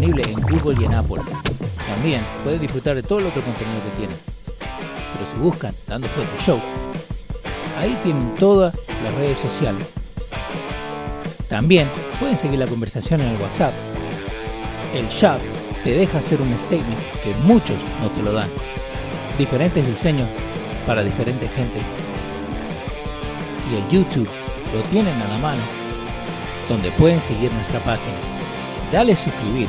en Google y en Apple. También pueden disfrutar de todo el otro contenido que tienen. Pero si buscan Dando Fuerte Show, ahí tienen todas las redes sociales. También pueden seguir la conversación en el WhatsApp. El shop te deja hacer un statement que muchos no te lo dan. Diferentes diseños para diferente gente. Y el YouTube lo tienen a la mano, donde pueden seguir nuestra página. Dale suscribir,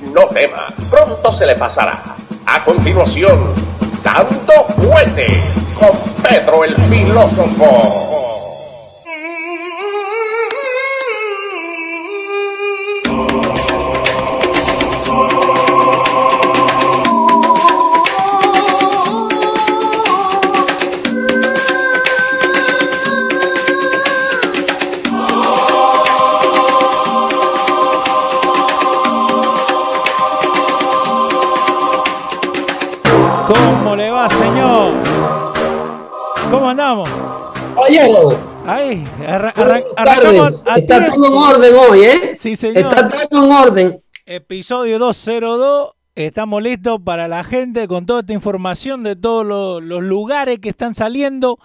No tema, pronto se le pasará. A continuación, Dando Fuerte con Pedro el Filósofo. Caballero, Ahí, arra- arrancamos Está todo en orden hoy, ¿eh? Sí, señor. Está todo en orden. Episodio 202. Estamos listos para la gente con toda esta información de todos los, los lugares que están saliendo.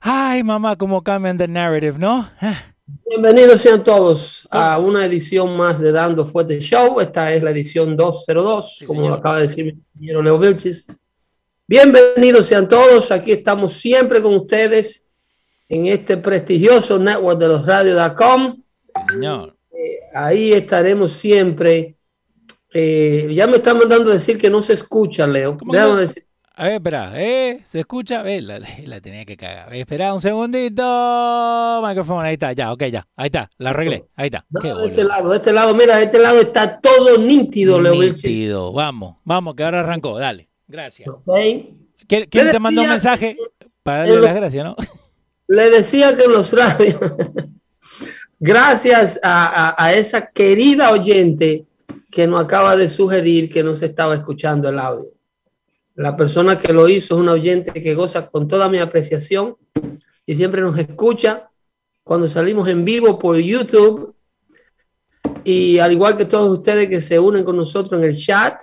Ay, mamá, cómo cambian the narrative, ¿no? Ah, Bienvenidos sean todos a una edición más de Dando Fuerte Show. Esta es la edición 202, Sí, como señor. acaba de decir mi compañero Leo Vilchis. Bienvenidos sean todos. Aquí estamos siempre con ustedes en este prestigioso network de los radios.com. Señor. Ahí estaremos siempre. Eh, ya me están mandando decir que no se escucha, Leo. ¿Cómo Déjame que- decir. A ver, espera, ¿eh? ¿Se escucha? Eh, la, la tenía que cagar. Eh, espera un segundito. Micrófono, ahí está, ya, ok, ya. Ahí está, la arreglé. Ahí está. No, de este lado, de este lado, mira, de este lado está todo nítido, Leo. Nítido. Vamos, vamos, que ahora arrancó. Dale. Gracias. ¿Quién, te mandó un decía- mensaje? Para darle lo- las gracias, ¿no? Le decía que en los radios, gracias a, a- a esa querida oyente que nos acaba de sugerir que no se estaba escuchando el audio. La persona que lo hizo es una oyente que goza con toda mi apreciación y siempre nos escucha cuando salimos en vivo por YouTube. Y al igual que todos ustedes que se unen con nosotros en el chat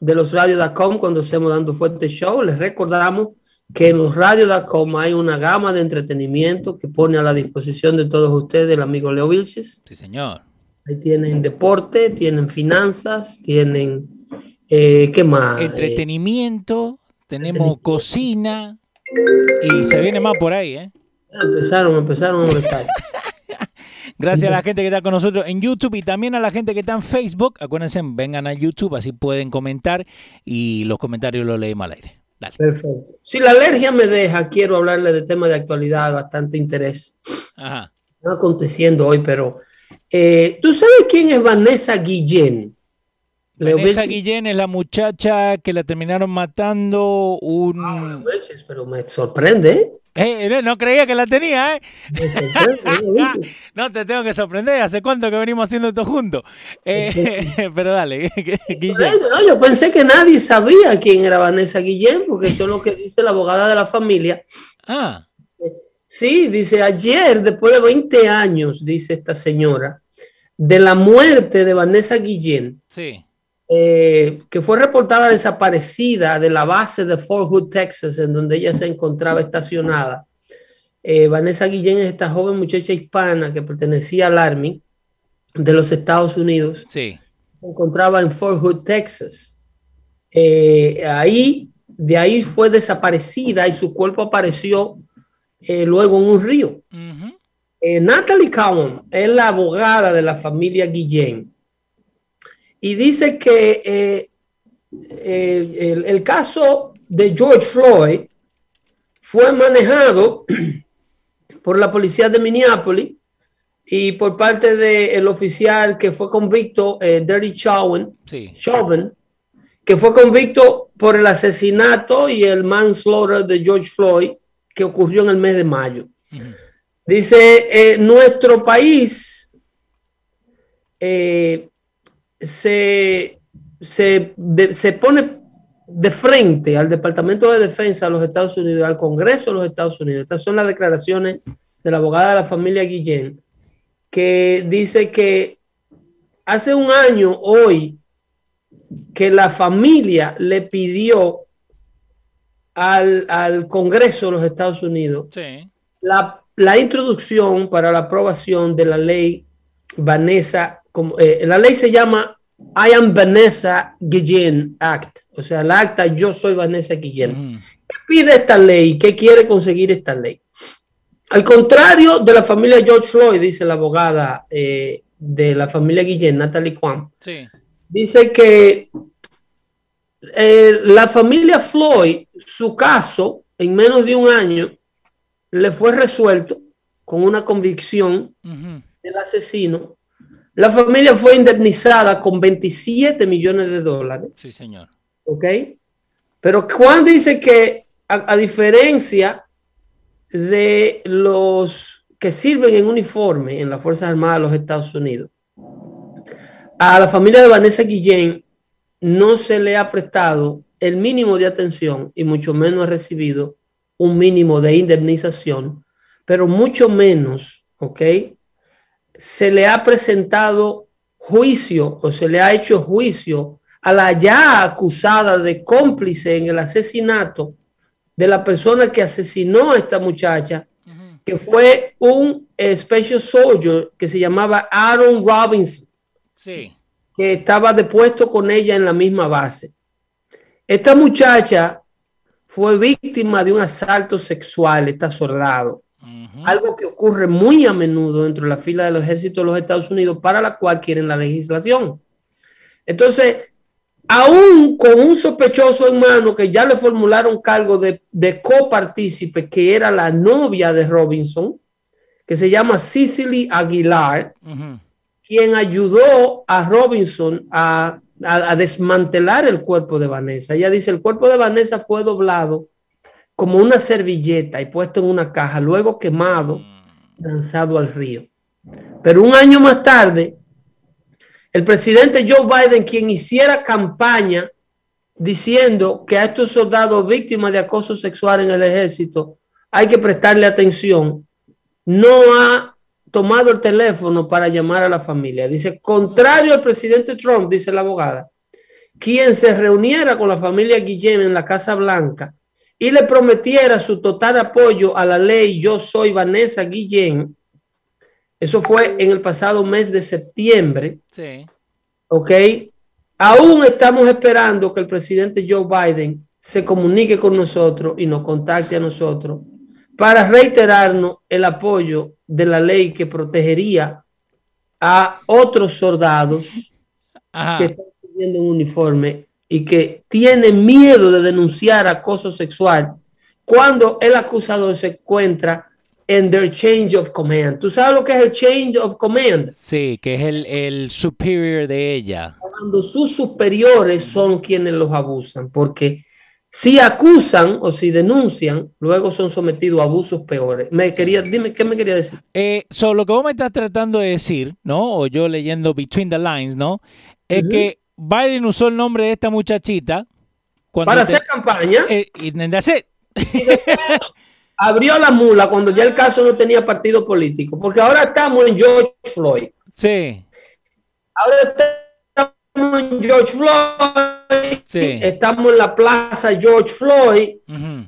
de los radios.com cuando estemos dando fuerte show, les recordamos que en los radios.com hay una gama de entretenimiento que pone a la disposición de todos ustedes el amigo Leo Vilches. Sí, señor. Ahí tienen deporte, tienen finanzas, tienen, eh, ¿qué más? Eh, Entretenimiento, tenemos entretenimiento. cocina y se viene más por ahí, ¿eh? ya empezaron, empezaron a. Gracias a la gente que está con nosotros en YouTube y también a la gente que está en Facebook. Acuérdense, vengan a YouTube, así pueden comentar y los comentarios los leemos al aire. Dale. Perfecto. Si la alergia me deja, quiero hablarle de temas de actualidad, bastante interés. Ajá. Está aconteciendo hoy, pero eh, ¿tú sabes quién es Vanessa Guillén? Leo Vanessa. Guillén es la muchacha que la terminaron matando un... Ah, Leo pero me sorprende, ¿eh? Eh, no, no creía que la tenía, ¿eh? No te tengo que sorprender, ¿hace cuánto que venimos haciendo esto juntos? Eh, pero dale. Yo pensé que nadie sabía quién era Vanessa Guillén, porque eso es lo que dice la abogada de la familia. Ah, Sí, dice, ayer, después de 20 años, dice esta señora, de la muerte de Vanessa Guillén, sí. Eh, que fue reportada desaparecida de la base de Fort Hood, Texas, en donde ella se encontraba estacionada. Eh, Vanessa Guillén es esta joven muchacha hispana que pertenecía al Army de los Estados Unidos. Sí. Se encontraba en Fort Hood, Texas. Eh, ahí, de ahí fue desaparecida y su cuerpo apareció eh, luego en un río. Eh, Natalie Cowan es la abogada de la familia Guillén y dice que eh, el, el, caso de George Floyd fue manejado por la policía de Minneapolis y por parte del oficial que fue convicto, eh, Derry Chauvin, Chauvin, que fue convicto por el asesinato y el manslaughter de George Floyd que ocurrió en el mes de mayo. Dice, eh, nuestro país eh, se, se, se, pone de frente al Departamento de Defensa de los Estados Unidos, al Congreso de los Estados Unidos. Estas son las declaraciones de la abogada de la familia Guillén que dice que hace un año hoy que la familia le pidió al, Congreso de los Estados Unidos la, introducción para la aprobación de la ley Vanessa, como, eh, la ley se llama I am Vanessa Guillén Act, o sea, el acta Yo soy Vanessa Guillén. ¿Qué pide esta ley? ¿Qué quiere conseguir esta ley? Al contrario de la familia George Floyd, dice la abogada eh, de la familia Guillén, Natalie Kwan, dice que eh, la familia Floyd, su caso, en menos de un año, le fue resuelto con una convicción del asesino. La familia fue indemnizada con 27 millones de dólares. Sí, señor. ¿Ok? Pero Juan dice que, a diferencia de los que sirven en uniforme en las Fuerzas Armadas de los Estados Unidos. A la familia de Vanessa Guillén no se le ha prestado el mínimo de atención y mucho menos ha recibido un mínimo de indemnización, pero mucho menos, ¿ok? Se le ha presentado juicio o se le ha hecho juicio a la ya acusada de cómplice en el asesinato de la persona que asesinó a esta muchacha, que fue un special soldier que se llamaba Aaron Robinson, sí. que estaba depuesto con ella en la misma base. Esta muchacha fue víctima de un asalto sexual, está soldado. Algo que ocurre muy a menudo dentro de la fila de los ejércitos de los Estados Unidos, para la cual quieren la legislación. Entonces, aún con un sospechoso en mano que ya le formularon cargo de, de copartícipe, que era la novia de Robinson, que se llama Cicely Aguilar, quien ayudó a Robinson a, desmantelar el cuerpo de Vanessa. Ella dice, el cuerpo de Vanessa fue doblado como una servilleta y puesto en una caja, luego quemado, lanzado al río. Pero un año más tarde, el presidente Joe Biden, quien hiciera campaña diciendo que a estos soldados víctimas de acoso sexual en el ejército hay que prestarle atención, no ha tomado el teléfono para llamar a la familia. Dice, contrario al presidente Trump, dice la abogada, quien se reuniera con la familia Guillén en la Casa Blanca y le prometiera su total apoyo a la ley Yo soy Vanessa Guillén, eso fue en el pasado mes de septiembre. Sí. ¿Ok? Aún estamos esperando que el presidente Joe Biden se comunique con nosotros y nos contacte a nosotros para reiterarnos el apoyo de la ley que protegería a otros soldados que están un uniforme y que tienen miedo de denunciar acoso sexual cuando el acusador se encuentra en their change of command. ¿Tú sabes lo que es el change of command? Sí, que es el, el superior de ella. Cuando sus superiores son quienes los abusan, porque si acusan o si denuncian, luego son sometidos a abusos peores. Me quería, dime, ¿qué me quería decir? Eh, lo que vos me estás tratando de decir, ¿no? O yo leyendo Between the Lines, ¿no? Es que Biden usó el nombre de esta muchachita. Para hacer campaña. Eh, y hacer. abrió la mula cuando ya el caso no tenía partido político, porque ahora estamos en George Floyd. Sí. Ahora estamos en George Floyd. Sí. Estamos en la plaza George Floyd,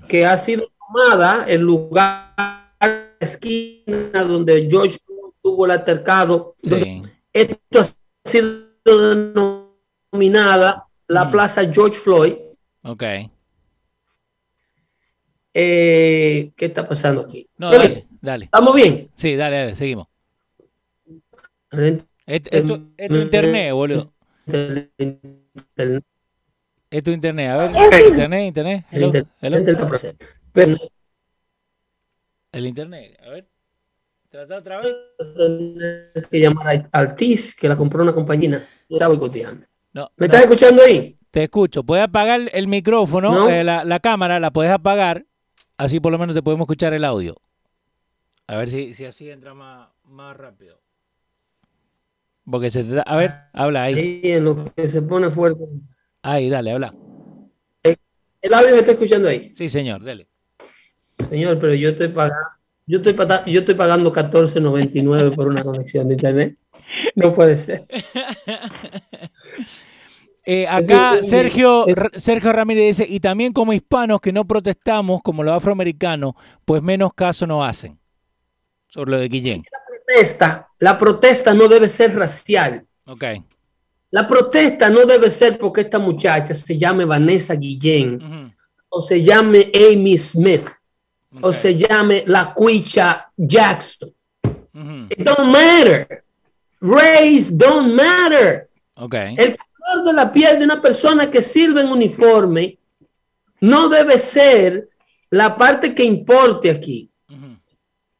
que ha sido tomada el lugar, la esquina donde George Floyd tuvo el altercado. Sí. Esto ha sido denominada la plaza George Floyd. Ok Eh, ¿Qué está pasando aquí? No, dale, dale. ¿Estamos bien? Sí, dale, dale, seguimos. Es, es tu, es tu internet, boludo. Es tu internet. A ver, internet, internet. El Hello, internet. Pero El internet, a ver. Trata otra vez. que llamar a Altis, que la compró una compañía. Está boicoteando. No, ¿Me no, estás escuchando ahí? te escucho. Puedes apagar el micrófono, No. eh, la, la cámara, la puedes apagar. Así por lo menos te podemos escuchar el audio. A ver si, si así entra más, más rápido. Porque se te da. A ver, habla ahí. Ahí en lo que se pone fuerte. Ahí, dale, habla. El audio me está escuchando ahí. Sí, señor, dale. Señor, pero yo estoy pagando, yo estoy, yo estoy pagando 14.99 por una conexión de internet. No puede ser. Eh, acá Sergio, Sergio Ramírez dice, y también como hispanos que no protestamos como los afroamericanos, pues menos caso nos hacen. Sobre lo de Guillén. Protesta, la protesta no debe ser racial. Ok. La protesta no debe ser porque esta muchacha se llame Vanessa Guillén o se llame Amy Smith o se llame La Cuicha Jackson. It don't matter. Race don't matter. ok. El color de la piel de una persona que sirve en uniforme no debe ser la parte que importe aquí.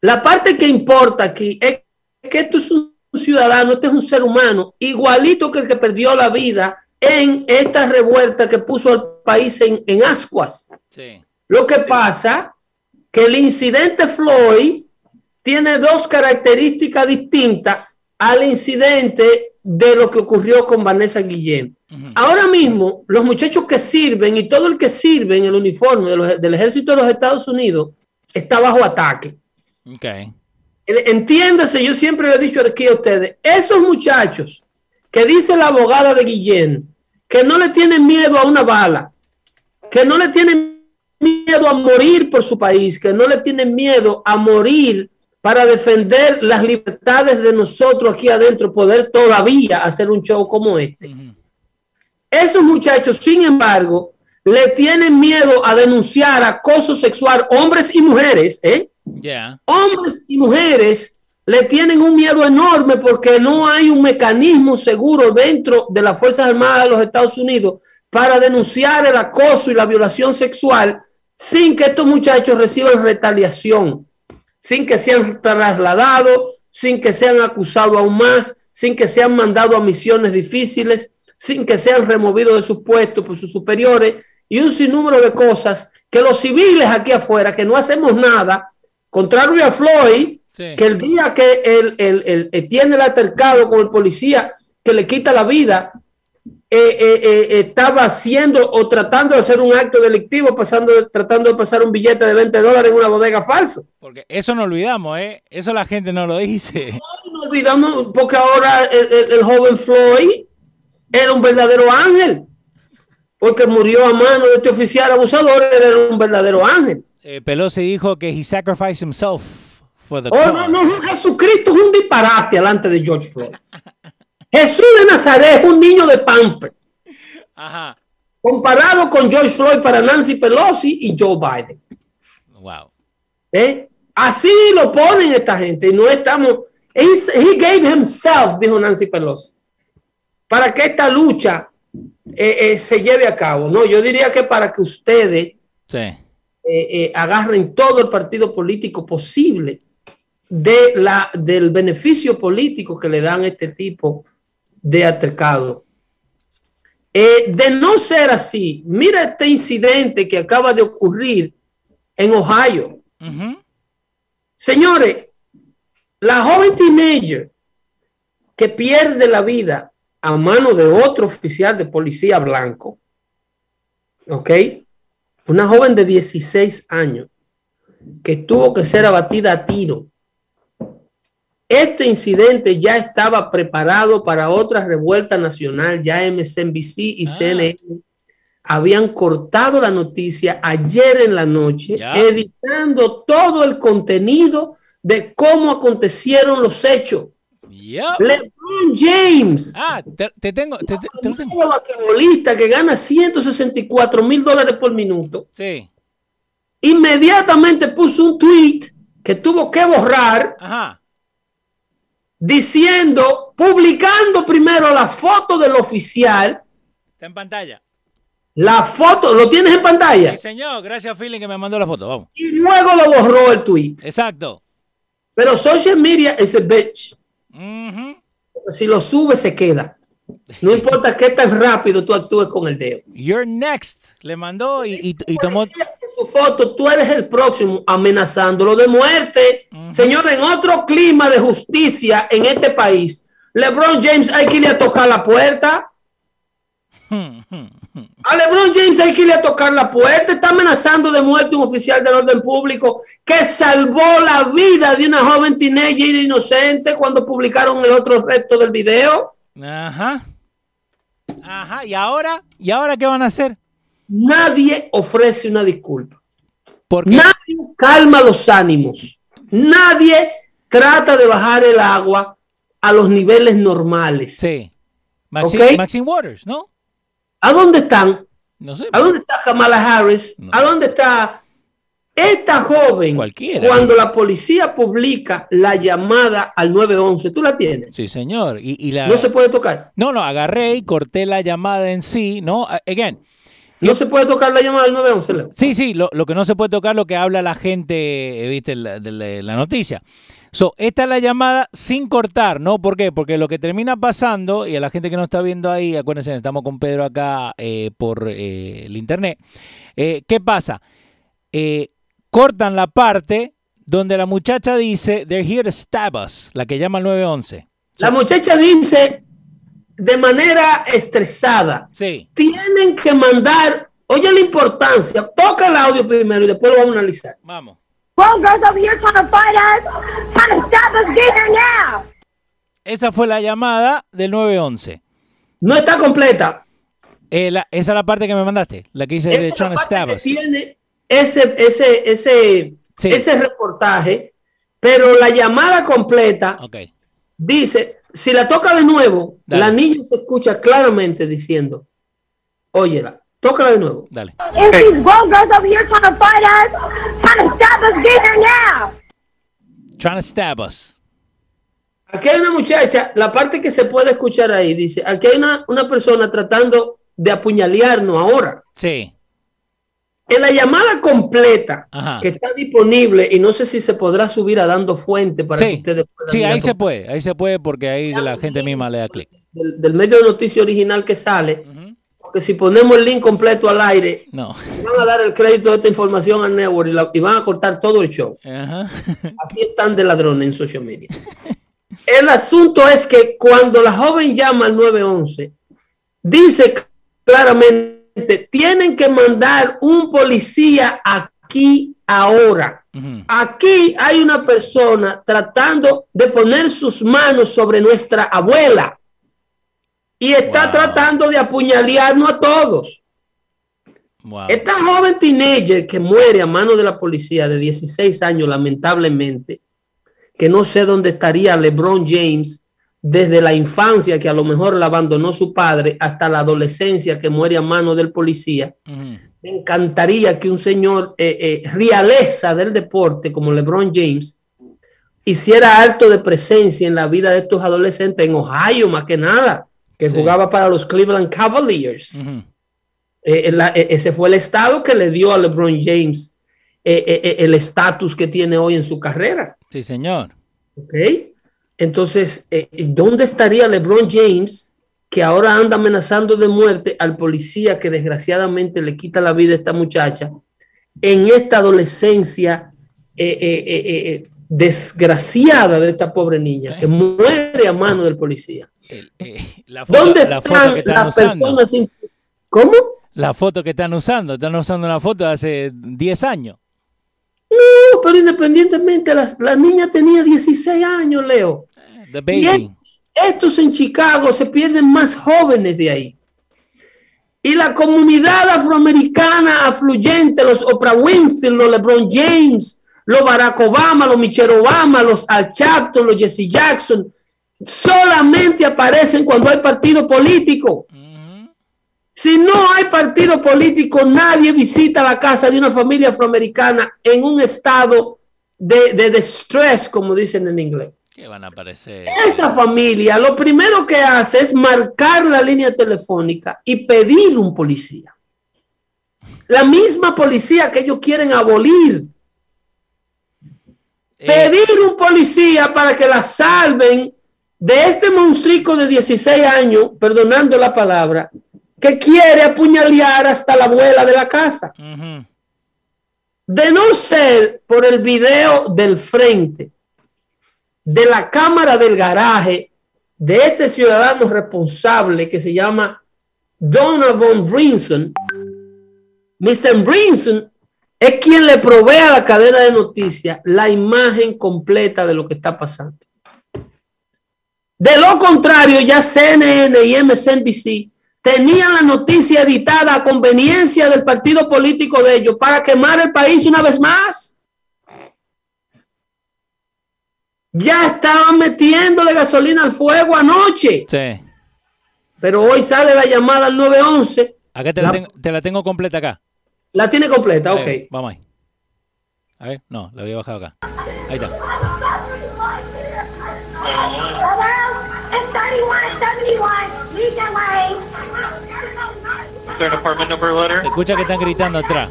La parte que importa aquí es que esto es un ciudadano, este es un ser humano, igualito que el que perdió la vida en esta revuelta que puso al país en, en ascuas. Sí. Lo que pasa que el incidente Floyd tiene dos características distintas al incidente de lo que ocurrió con Vanessa Guillén. Ahora mismo, los muchachos que sirven y todo el que sirve en el uniforme de los- del ejército de los Estados Unidos está bajo ataque. Ok. Entiéndase, yo siempre le he dicho aquí a ustedes, esos muchachos que dice la abogada de Guillén, que no le tienen miedo a una bala, que no le tienen miedo a morir por su país, que no le tienen miedo a morir para defender las libertades de nosotros aquí adentro, poder todavía hacer un show como este. Esos muchachos, sin embargo, le tienen miedo a denunciar acoso sexual, hombres y mujeres, ¿eh? Ya. hombres y mujeres le tienen un miedo enorme porque no hay un mecanismo seguro dentro de las Fuerzas Armadas de los Estados Unidos para denunciar el acoso y la violación sexual sin que estos muchachos reciban retaliación, sin que sean trasladados, sin que sean acusados aún más, sin que sean mandados a misiones difíciles, sin que sean removidos de sus puestos por sus superiores y un sinnúmero de cosas que los civiles aquí afuera, que no hacemos nada, contrario a Floyd, Sí. que el día que él, él- él- él tiene el altercado con el policía que le quita la vida, estaba haciendo o tratando de hacer un acto delictivo, pasando, tratando de pasar un billete de 20 dólares en una bodega falso. Porque eso no olvidamos, ¿eh? Eso la gente no lo dice. No olvidamos, porque ahora el, el- el joven Floyd era un verdadero ángel, porque murió a mano de este oficial abusador, era un verdadero ángel. Eh, Pelosi dijo que he sacrificed himself for the Oh, cause. no, no, Jesucristo es un disparate delante de George Floyd. Jesús de Nazaret es un niño de pamper, Ajá. comparado con George Floyd para Nancy Pelosi y Joe Biden. Wow. ¿eh? Así lo ponen esta gente no estamos. He gave himself, dijo Nancy Pelosi, para que esta lucha eh, eh, se lleve a cabo. No, yo diría que para que ustedes Sí. eh, agarren todo el partido político posible de la, del beneficio político que le dan a este tipo de altercado. Eh, de no ser así, mira este incidente que acaba de ocurrir en Ohio. Señores, la joven teenager que pierde la vida a mano de otro oficial de policía blanco, ¿ok? Una joven de 16 años que tuvo que ser abatida a tiro. Este incidente ya estaba preparado para otra revuelta nacional, ya MSNBC y Ah. CNN habían cortado la noticia ayer en la noche, editando todo el contenido de cómo acontecieron los hechos. LeBron James, Ah, te, te tengo. Te, te- te tengo. basquetbolista que gana 164 mil dólares por minuto, Sí. inmediatamente puso un tweet que tuvo que borrar Ajá. Diciendo, publicando primero la foto del oficial, Está en pantalla. la foto, ¿lo tienes en pantalla? Sí, señor. Gracias, Feeling, que me mandó la foto. Vamos. Y luego lo borró el tweet. Exacto. Pero social media es a bitch. Si lo sube, se queda. No importa qué tan rápido tú actúes con el dedo. You're next. Le mandó y, y- y tomó. Su foto, tú eres el próximo amenazándolo de muerte. Señor, en otro clima de justicia en este país, LeBron James hay que irle a tocar la puerta. A LeBron James hay que irle a tocar la puerta. Está amenazando de muerte un oficial del orden público que salvó la vida de una joven teenager inocente cuando publicaron el otro resto del video. Ajá. Ajá. ¿Y ahora? ¿Y ahora qué van a hacer? Nadie ofrece una disculpa. Porque. Nadie calma los ánimos. Nadie trata de bajar el agua a los niveles normales. Sí. Maxine, Ok. Maxine Waters, ¿no? ¿A dónde están? No sé. ¿A dónde está Kamala Harris? No. ¿A dónde está esta joven? Cualquiera. Cuando la policía publica la llamada al 911, ¿tú la tienes? Sí, señor. Y, y la... No se puede tocar. No, no, agarré y corté la llamada en sí, ¿no? Again. No se puede tocar la llamada al 911, Leo. Sí, sí, lo, lo que no se puede tocar lo que habla la gente, eh, viste, la- de la, la noticia. So, esta es la llamada sin cortar, ¿no? ¿Por qué? Porque lo que termina pasando, y a la gente que no está viendo ahí, acuérdense, estamos con Pedro acá eh, por eh, el internet. eh, ¿Qué pasa? Eh, cortan la parte donde la muchacha dice, they're here to stab us, la que llama al 911. La muchacha dice de manera estresada, Sí. tienen que mandar, oye la importancia, toca el audio primero y después lo vamos a analizar. Vamos. Esa fue la llamada del 911. No está completa. Eh, la- esa es la parte que me mandaste, la que dice Esa de es la Trying to parte stab que us. tiene ese, ese, ese, Sí. ese reportaje, pero la llamada completa Ok. dice, si la toca de nuevo, Dale. la niña se escucha claramente diciendo, óyela, tócala de nuevo. Dale. If these grown girls over here trying to fight us, trying to stop us. Get here now. Trying to stab us. Aquí hay una muchacha, la parte que se puede escuchar ahí, dice, aquí hay una, una persona tratando de apuñalearnos ahora. Sí. En la llamada completa Ajá. que está disponible, y no sé si se podrá subir a dando fuente para que ustedes puedan sí ahí se puede, ahí se puede porque ahí la gente misma le da clic. del, del medio de noticia original que sale, porque si ponemos el link completo al aire, No. van a dar el crédito de esta información al network y, la- y van a cortar todo el show. Así están de ladrones en social media. El asunto es que cuando la joven llama al 911, dice claramente, tienen que mandar un policía aquí ahora. Aquí hay una persona tratando de poner sus manos sobre nuestra abuela y está Wow. tratando de apuñalearnos a todos. Wow. Esta joven teenager que muere a mano de la policía de 16 años, lamentablemente, que no sé dónde estaría LeBron James desde la infancia, que a lo mejor la abandonó su padre, hasta la adolescencia que muere a mano del policía. Ujú. Me encantaría que un señor eh, eh, realeza del deporte como LeBron James hiciera acto de presencia en la vida de estos adolescentes en Ohio, más que nada, que Sí. jugaba para los Cleveland Cavaliers. Ujú. Eh, la- eh, ese fue el estado que le dio a LeBron James eh, eh, eh, el estatus que tiene hoy en su carrera. Sí, señor. ¿Ok? Entonces, eh, ¿dónde estaría LeBron James que ahora anda amenazando de muerte al policía que desgraciadamente le quita la vida a esta muchacha en esta adolescencia eh, eh, eh, eh, desgraciada de esta pobre niña que muere a mano del policía? El- eh, la, foto, ¿Dónde la foto están que están las usando. personas? ¿Cómo? La foto que están usando. Están usando una foto de hace 10 años. No, pero independientemente, la, la niña tenía 16 años, Leo. The Y estos, estos en Chicago se pierden más jóvenes de ahí. Y la comunidad afroamericana afluyente, los Oprah Winfrey, los LeBron James, los Barack Obama, los Michelle Obama, los Al Chapton, los Jesse Jackson, solamente aparecen cuando hay partido político. Si no hay partido político, nadie visita la casa de una familia afroamericana en un estado de, de distress, como dicen en inglés. ¿Qué van a aparecer? Esa familia lo primero que hace es marcar la línea telefónica y pedir un policía. La misma policía que ellos quieren abolir. Eh, Pedir un policía para que la salven de este monstruico de 16 años, perdonando la palabra, que quiere apuñalear hasta la abuela de la casa. ujú. De no ser por el video del frente, de la cámara del garaje, de este ciudadano responsable que se llama Donovan Brinson, Mr. Brinson es quien le provee a la cadena de noticias la imagen completa de lo que está pasando. De lo contrario, ya CNN y MSNBC tenían la noticia editada a conveniencia del partido político de ellos para quemar el país una vez más. Ya estaban metiéndole gasolina al fuego anoche, Sí. pero hoy sale la llamada al 911. Acá te la, La- tengo, te la tengo completa acá. La tiene completa, ok. Ahí, vamos ahí. A ver, no, la había bajado acá. Ahí está. It's 3171. Lead the way. Is there an apartment number letter? Se escucha que están gritando atrás.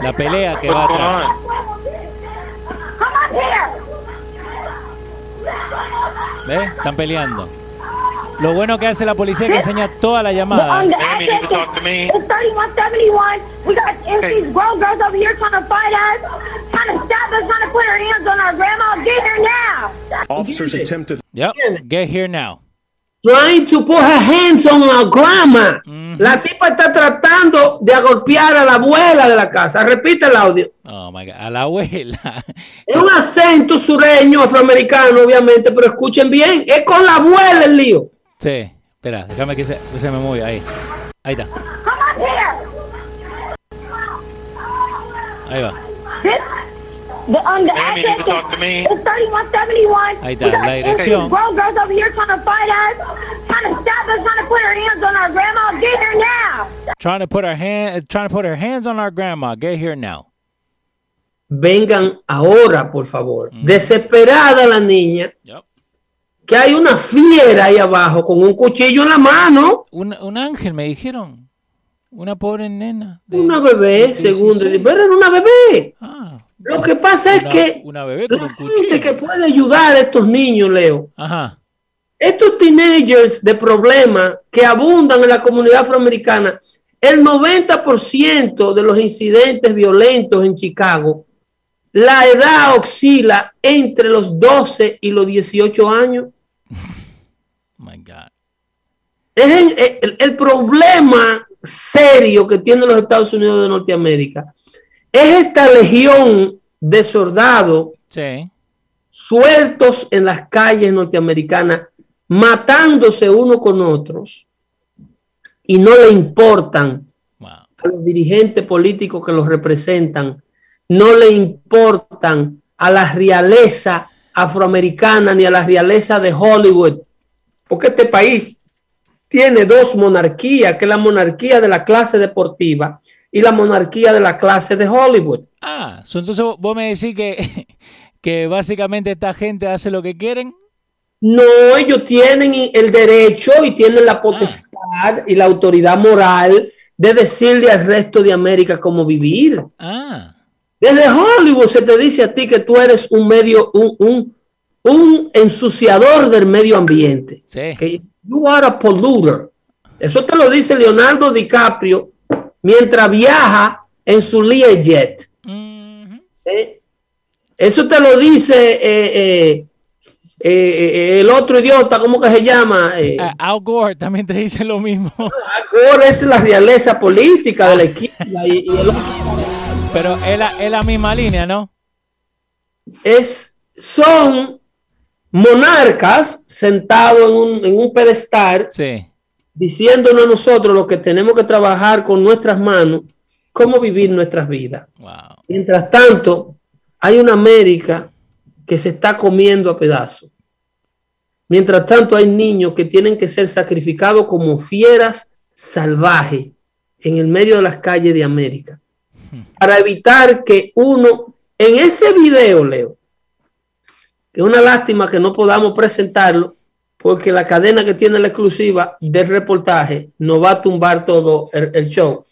La pelea que va going atrás. on? Come up here. ¿Ves? Están peleando. Lo bueno que hace la policía es que enseña toda la llamada. the Ma'am, you need to access talk to me. It's 3171. We got Okay. these grown girls over here trying to fight us, trying to stab us, trying to put her hands on our grandma. Get here now. Officers attempted Yep. Get here now. trying to put her hands on our grandma. La tipa está tratando de agolpear a la abuela de la casa. Repite el audio. Oh my god. A la abuela. Es un acento sureño, afroamericano, obviamente, pero escuchen bien. Es con la abuela el lío. Sí. Espera, déjame que se, que se me mueva. Ahí. Ahí está. Come up here. Ahí va. The, on the talk to me. It's 3171. Ahí está, la dirección. girls over here trying to fight us, trying to stab us, trying to put her hands on our grandma. Get here now. Trying to put her hand, trying to put her hands on our grandma. Get here now. Vengan ahora, por favor. Desesperada la niña, Yep. que hay una fiera ahí abajo con un cuchillo en la mano. Un, un ángel, me dijeron. Una pobre nena. de- Una bebé, de según. 16. Pero era una bebé. Ah, Lo que pasa es que una bebé con la un gente que puede ayudar a estos niños, Leo, ajá. estos teenagers de problemas que abundan en la comunidad afroamericana, el 90% de los incidentes violentos en Chicago, la edad oscila entre los 12 y los 18 años. My God. Es el, el- el problema serio que tienen los Estados Unidos de Norteamérica. Es esta legión de soldados Sí. sueltos en las calles norteamericanas, matándose unos con otros, y no le importan Wow. a los dirigentes políticos que los representan, no le importan a la realeza afroamericana ni a la realeza de Hollywood, porque este país tiene dos monarquías, que es la monarquía de la clase deportiva y la monarquía de la clase de Hollywood. Ah, so entonces vos- me decís que, que básicamente esta gente hace lo que quieren. No, ellos tienen el derecho y tienen la potestad y la autoridad moral de decirle al resto de América cómo vivir. Ah, Desde Hollywood se te dice a ti que tú eres un medio, un, un, un ensuciador del medio ambiente. sí. Que you are a polluter. Eso te lo dice Leonardo DiCaprio mientras viaja en su Learjet. ¿eh? Eso te lo dice eh, eh, el otro idiota, ¿cómo que se llama? Ah, Al Gore también te dice lo mismo. Gore es la realeza política de la izquierda y, y el otro Pero es la, es la misma línea, ¿no? es, son monarcas sentados en un, en un pedestal Sí. Diciéndonos a nosotros lo que tenemos que trabajar con nuestras manos, cómo vivir nuestras vidas. Wow. Mientras tanto, hay una América que se está comiendo a pedazos. Mientras tanto, hay niños que tienen que ser sacrificados como fieras salvajes en el medio de las calles de América para evitar que uno, en ese video, Leo, que es una lástima que no podamos presentarlo, porque la cadena que tiene la exclusiva del reportaje nos va a tumbar todo el, el show.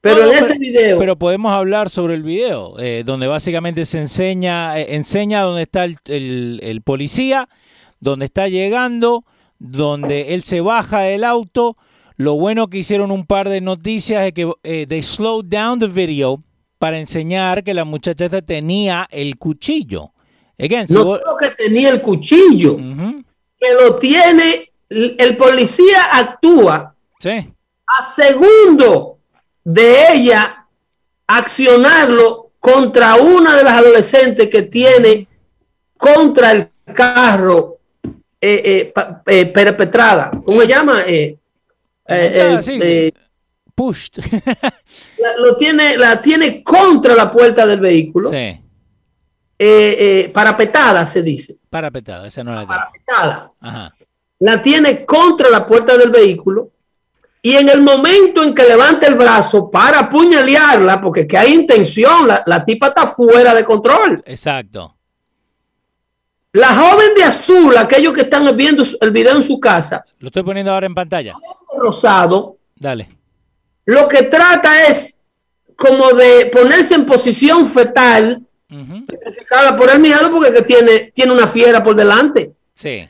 Pero No, en ese video, Pero podemos hablar sobre el video, eh, donde básicamente se enseña, eh, enseña dónde está el, el- el policía, dónde está llegando, donde él se baja del auto. Lo bueno que hicieron un par de noticias es que eh, they slowed down the video para enseñar que la muchacha tenía el cuchillo. Again, no solo que tenía el cuchillo, Ujú, que lo tiene, el policía actúa sí, a segundo de ella accionarlo contra una de las adolescentes que tiene contra el carro eh, eh, pa- eh, perpetrada. ¿Cómo se llama? Eh, sí. pushed. la, lo tiene, la tiene contra la puerta del vehículo. sí, Eh, eh, parapetada, se dice. parapetada, esa no la tengo. Parapetada. Ajá. la tiene contra la puerta del vehículo y en el momento en que levanta el brazo para apuñalearla, porque que hay intención, la, la tipa está fuera de control. Exacto. La joven de azul, aquellos que están viendo el video en su casa, Lo estoy poniendo ahora en pantalla. rosado, Dale. lo que trata es como de ponerse en posición fetal, Por el miedo, porque que tiene, tiene una fiera por delante. Sí.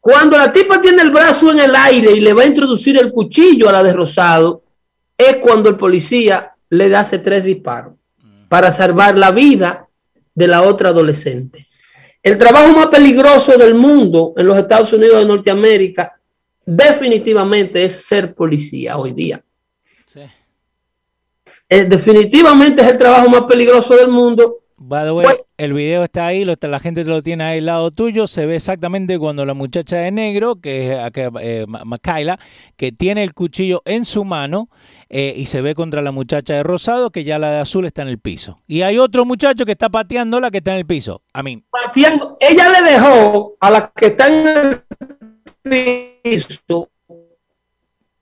Cuando la tipa tiene el brazo en el aire y le va a introducir el cuchillo a la de Rosado, es cuando el policía le da hace tres disparos para salvar la vida de la otra adolescente. El trabajo más peligroso del mundo en los Estados Unidos de Norteamérica definitivamente es ser policía hoy día. Eh, definitivamente es el trabajo más peligroso del mundo. By the way, Bueno. el video está ahí, lo, la gente lo tiene ahí al lado tuyo. Se ve exactamente cuando la muchacha de negro, que es eh, Ma- Makayla, que tiene el cuchillo en su mano eh, y se ve contra la muchacha de rosado, que ya la de azul está en el piso. Y hay otro muchacho que está pateando la que está en el piso. A mí, pateando. Ella le dejó a la que está en el piso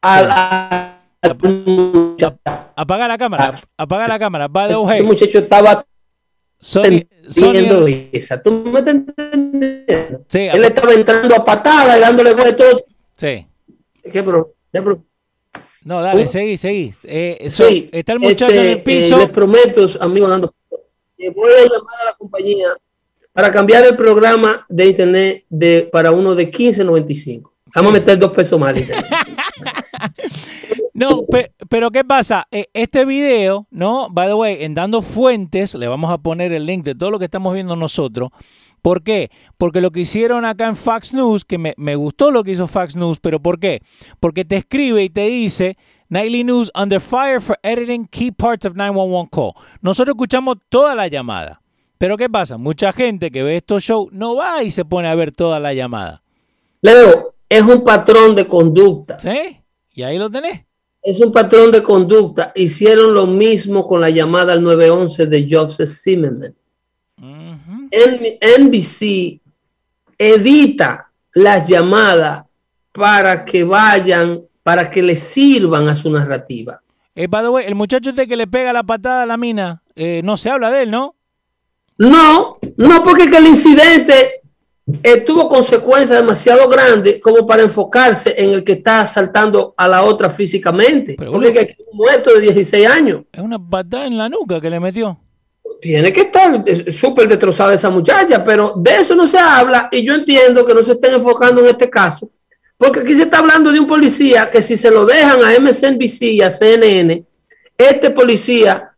a la apaga la cámara, apaga la cámara. By the ese muchacho estaba Sony, esa. ¿Tú me estás entendiendo? Sí, Él estaba entrando a patada y dándole de todo. sí. ¿Qué qué pro- No, dale, Uh. seguí, seguí. Eh, so- Sí, está el muchacho este, en el eh, piso. les prometo, amigo Nando, que voy a llamar a la compañía para cambiar el programa de internet de, para uno de 15.95. Vamos a meter dos pesos más. No, pe- pero ¿qué pasa? Eh, Este video, ¿no? By the way, en Dando Fuentes, le vamos a poner el link de todo lo que estamos viendo nosotros. ¿Por qué? Porque lo que hicieron acá en Fox News, que me, me gustó lo que hizo Fox News, pero ¿por qué? Porque te escribe y te dice, Nightly News under fire for editing key parts of 911 call. Nosotros escuchamos toda la llamada. Pero ¿qué pasa? Mucha gente que ve estos shows no va y se pone a ver toda la llamada. Leo, es un patrón de conducta. ¿Sí? Y ahí lo tenés. Es un patrón de conducta. Hicieron lo mismo con la llamada al 911 de Joseph Zimmerman. NBC edita las llamadas para que vayan, para que le sirvan a su narrativa. Eh, by the way, el muchacho este que le pega la patada a la mina, eh, no se habla de él, ¿no? No, no, porque que el incidente eh, tuvo consecuencias demasiado grandes como para enfocarse en el que está asaltando a la otra físicamente. Pero, porque que hay un muerto de 16 años. Es una patada en la nuca que le metió. Tiene que estar súper destrozada esa muchacha, pero de eso no se habla y yo entiendo que no se estén enfocando en este caso, porque aquí se está hablando de un policía que si se lo dejan a MSNBC y a CNN, este policía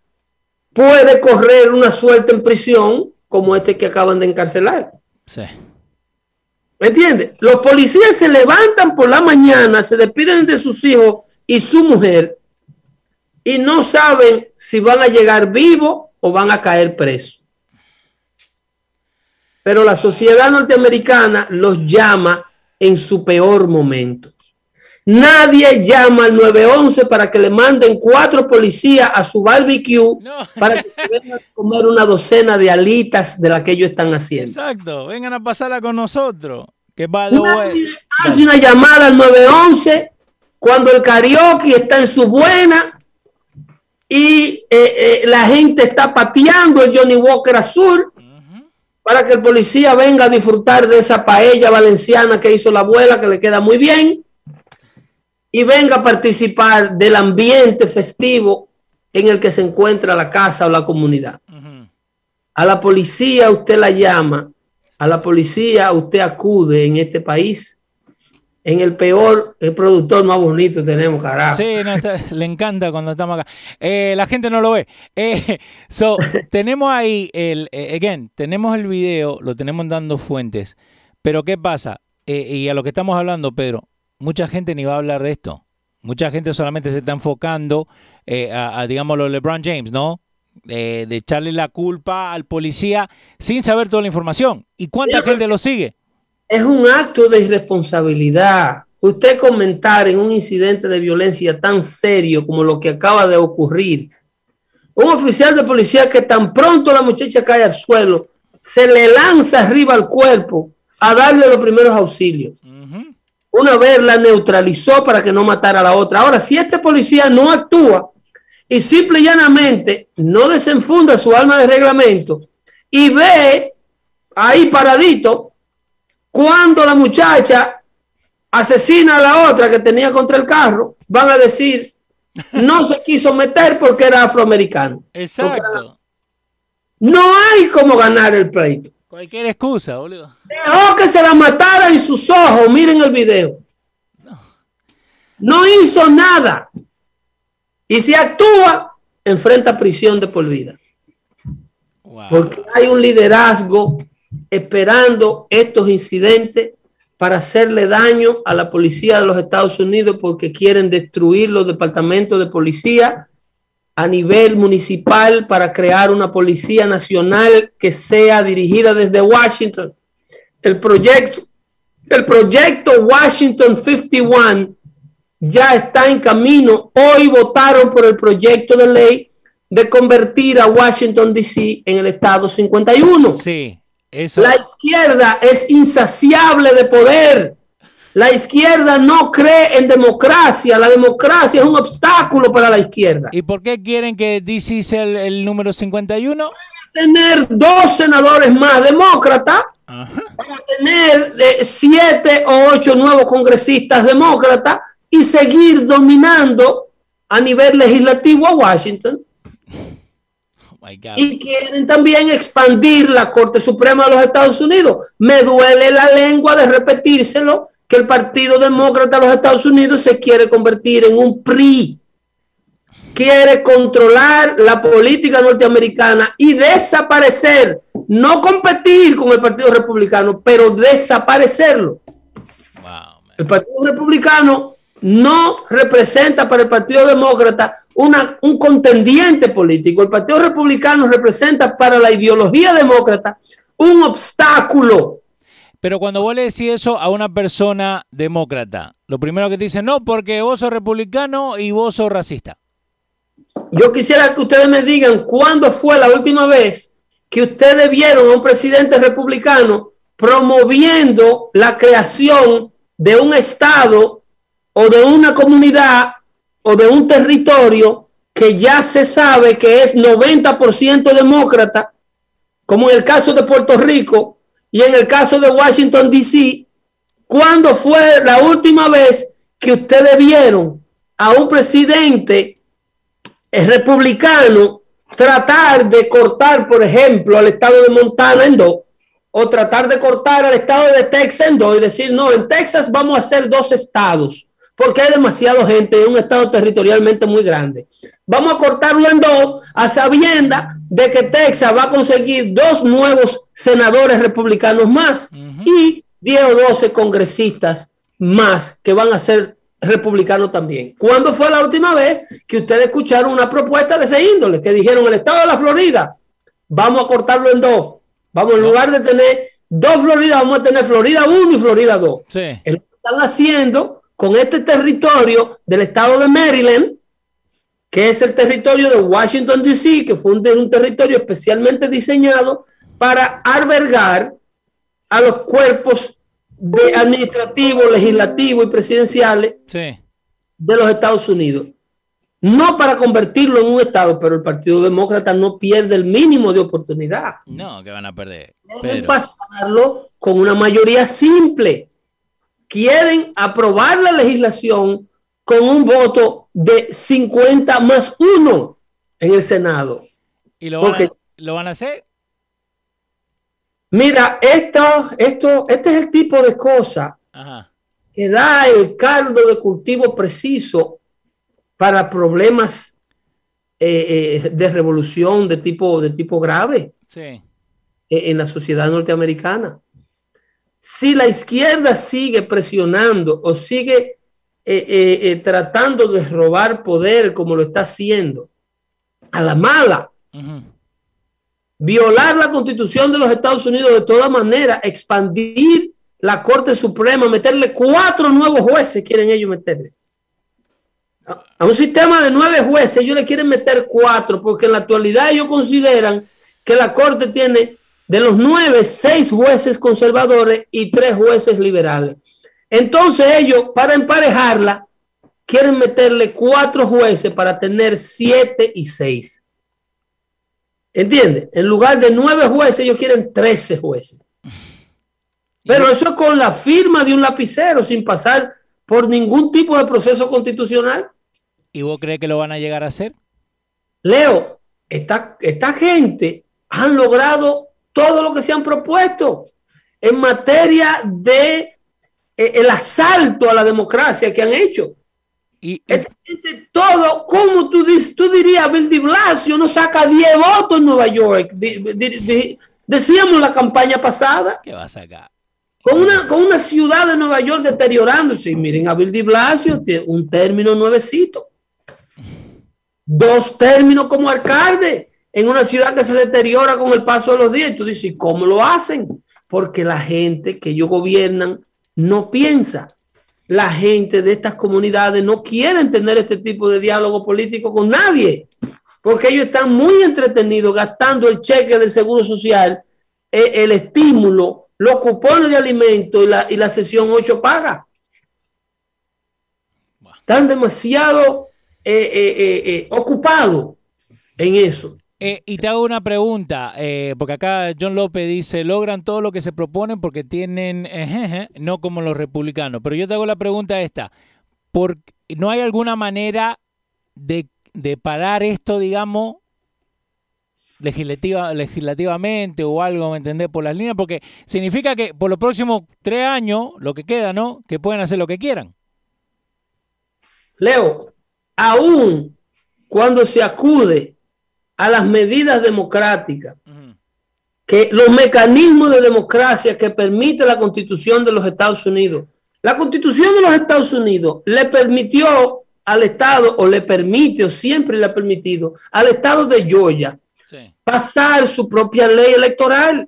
puede correr una suerte en prisión como este que acaban de encarcelar. Sí. ¿Me entiendes? Los policías se levantan por la mañana, se despiden de sus hijos y su mujer y no saben si van a llegar vivos o van a caer presos. Pero la sociedad norteamericana los llama en su peor momento. Nadie llama al 911 para que le manden cuatro policías a su barbecue No. para que se vengan a comer una docena de alitas de las que ellos están haciendo. Exacto. Vengan a pasarla con nosotros. Que way- Nadie hace una llamada al 911 cuando el karaoke está en su buena y eh, eh, la gente está pateando el Johnny Walker Azul para que el policía venga a disfrutar de esa paella valenciana que hizo la abuela, que le queda muy bien, y venga a participar del ambiente festivo en el que se encuentra la casa o la comunidad. A la policía usted la llama, a la policía usted acude en este país, en el peor, el productor más bonito tenemos, carajo. Sí, no, está- le encanta cuando estamos acá. Eh, la gente no lo ve. Eh, so, tenemos ahí el, eh, again, tenemos el video, lo tenemos dando fuentes. Pero ¿qué pasa? Y a lo que estamos hablando, Pedro, mucha gente ni va a hablar de esto. Mucha gente solamente se está enfocando eh, a, a, digamos, lo de LeBron James, ¿no? Eh, de echarle la culpa al policía sin saber toda la información. ¿Y cuánta pero- gente lo sigue? Es un acto de irresponsabilidad. Usted comentar en un incidente de violencia tan serio como lo que acaba de ocurrir. Un oficial de policía que tan pronto la muchacha cae al suelo, se le lanza arriba al cuerpo a darle los primeros auxilios. Ujú. Una vez la neutralizó para que no matara a la otra. Ahora, si este policía no actúa y simple y llanamente no desenfunda su alma de reglamento y ve ahí paradito cuando la muchacha asesina a la otra que tenía contra el carro, van a decir, no se quiso meter porque era afroamericano. Exacto. No hay como ganar el pleito. Cualquier excusa, boludo. Dejó que se la matara en sus ojos. Miren el video. No hizo nada. Y si actúa, enfrenta prisión de por vida. Wow. Porque hay un liderazgo esperando estos incidentes para hacerle daño a la policía de los Estados Unidos porque quieren destruir los departamentos de policía a nivel municipal para crear una policía nacional que sea dirigida desde Washington. El proyecto, el proyecto Washington 51 ya está en camino. Hoy votaron por el proyecto de ley de convertir a Washington DC en el estado 51. Sí, eso. La izquierda es insaciable de poder. La izquierda no cree en democracia. La democracia es un obstáculo para la izquierda. ¿Y por qué quieren que DC sea el, el número 51? Tener dos senadores más demócratas, Ajá. para tener eh, siete o ocho nuevos congresistas demócratas y seguir dominando a nivel legislativo a Washington. Oh my God. y quieren también expandir la Corte Suprema de los Estados Unidos. Me duele la lengua de repetírselo que el Partido Demócrata de los Estados Unidos se quiere convertir en un PRI. Quiere controlar la política norteamericana y desaparecer, no competir con el Partido Republicano, pero desaparecerlo. Wow. El Partido Republicano no representa para el Partido Demócrata una, un contendiente político. El Partido Republicano representa para la ideología demócrata un obstáculo. Pero cuando vos le decís eso a una persona demócrata, lo primero que te dicen, no, porque vos sos republicano y vos sos racista. Yo quisiera que ustedes me digan cuándo fue la última vez que ustedes vieron a un presidente republicano promoviendo la creación de un estado o de una comunidad o de un territorio que ya se sabe que es 90% demócrata, como en el caso de Puerto Rico y en el caso de Washington, D.C., ¿cuándo fue la última vez que ustedes vieron a un presidente es republicano tratar de cortar, por ejemplo, al estado de Montana en dos, o tratar de cortar al estado de Texas en dos y decir, no, en Texas vamos a hacer dos estados, porque hay demasiada gente en un estado territorialmente muy grande. Vamos a cortarlo en dos a sabienda de que Texas va a conseguir dos nuevos senadores republicanos más y 10 o 12 congresistas más que van a ser republicanos también. ¿Cuándo fue la última vez que ustedes escucharon una propuesta de ese índole? Que dijeron el estado de la Florida, vamos a cortarlo en dos. Vamos, en lugar de tener dos Floridas, vamos a tener Florida 1 y Florida 2. Sí. Es lo que están haciendo con este territorio del estado de Maryland, que es el territorio de Washington, D.C., que fue un, un territorio especialmente diseñado para albergar a los cuerpos de administrativos, legislativos y presidenciales Sí. de los Estados Unidos. No para convertirlo en un Estado, pero el Partido Demócrata no pierde el mínimo de oportunidad. No, que van a perder. Pedro. pasarlo con una mayoría simple. Quieren aprobar la legislación con un voto de 50 más 1 en el Senado. ¿Y lo van, a, porque- lo van a hacer? Mira, esto, esto, este es el tipo de cosa Ajá. que da el caldo de cultivo preciso para problemas eh, eh, de revolución de tipo, de tipo grave. Sí. en la sociedad norteamericana. Si la izquierda sigue presionando o sigue eh, eh, eh, tratando de robar poder como lo está haciendo, a la mala, violar la constitución de los Estados Unidos de toda manera, expandir la Corte Suprema, meterle cuatro nuevos jueces, quieren ellos meterle. A un sistema de nueve jueces, ellos le quieren meter cuatro, porque en la actualidad ellos consideran que la Corte tiene de los nueve, seis jueces conservadores y tres jueces liberales. Entonces ellos, para emparejarla, quieren meterle cuatro jueces para tener siete y seis. ¿Entiendes? En lugar de nueve jueces, ellos quieren trece jueces. Pero eso es con la firma de un lapicero, sin pasar por ningún tipo de proceso constitucional. ¿Y vos crees que lo van a llegar a hacer? Leo, esta, esta gente han logrado todo lo que se han propuesto en materia de eh, el asalto a la democracia que han hecho. Y, todo, como tú, dices, tú dirías, Bill de Blasio no saca 10 votos en Nueva York. Decíamos la campaña pasada, ¿Qué va a sacar? con una, con una ciudad de Nueva York deteriorándose. Y miren, a Bill de Blasio tiene un término nuevecito. Dos términos como alcalde en una ciudad que se deteriora con el paso de los días. Y tú dices, ¿y ¿cómo lo hacen? Porque la gente que ellos gobiernan no piensa. La gente de estas comunidades no quieren tener este tipo de diálogo político con nadie. Porque ellos están muy entretenidos gastando el cheque del seguro social, eh, el estímulo, los cupones de alimentos y la, y la sesión 8 paga. Están demasiado eh, eh, ocupados en eso. Eh, y te hago una pregunta, eh, porque acá John López dice, logran todo lo que se proponen porque tienen, ejeje, no como los republicanos. Pero yo te hago la pregunta esta, ¿por, ¿no hay alguna manera de, de parar esto, digamos, legislativa, legislativamente o algo, ¿me entendés? Por las líneas, porque significa que por los próximos tres años, lo que queda, ¿no? Que pueden hacer lo que quieran. Leo, aún cuando se acude a las medidas democráticas, que los mecanismos de democracia que permite la constitución de los Estados Unidos, la constitución de los Estados Unidos le permitió al Estado, o le permite, o siempre le ha permitido, al Estado de Georgia Sí. pasar su propia ley electoral.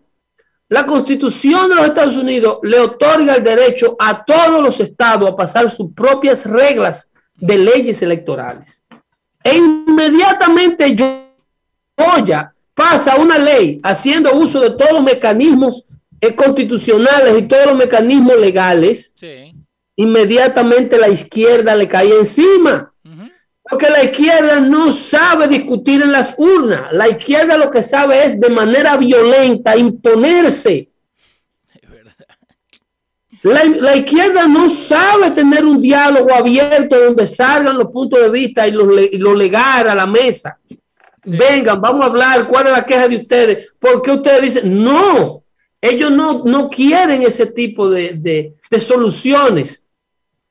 La constitución de los Estados Unidos le otorga el derecho a todos los estados a pasar sus propias reglas de leyes electorales. E inmediatamente Pasa una ley haciendo uso de todos los mecanismos eh, constitucionales y todos los mecanismos legales, Sí. inmediatamente la izquierda le cae encima. Porque la izquierda no sabe discutir en las urnas. La izquierda lo que sabe es de manera violenta imponerse. La, la izquierda no sabe tener un diálogo abierto donde salgan los puntos de vista y lo, y lo legal a la mesa. Vengan, vamos a hablar. ¿Cuál es la queja de ustedes? ¿Por qué ustedes dicen no? Ellos no, no quieren ese tipo de, de- de soluciones.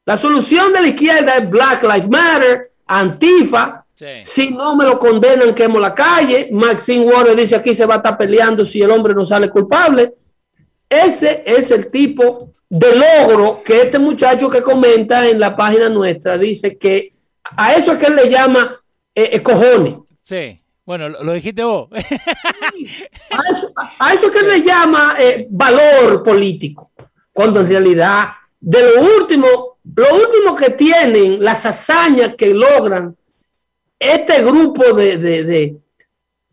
La solución de la izquierda es Black Lives Matter, Antifa. Sí. Si no me lo condenan, quemo la calle. Maxine Waters dice aquí se va a estar peleando si el hombre no sale culpable. Ese es el tipo de logro que este muchacho que comenta en la página nuestra dice que a eso es que él le llama eh, eh, cojones. Sí. Bueno, lo, dijiste vos. A eso, que le llama eh, valor político. Cuando en realidad, de lo último, lo último que tienen, las hazañas que logran este grupo de, de, de,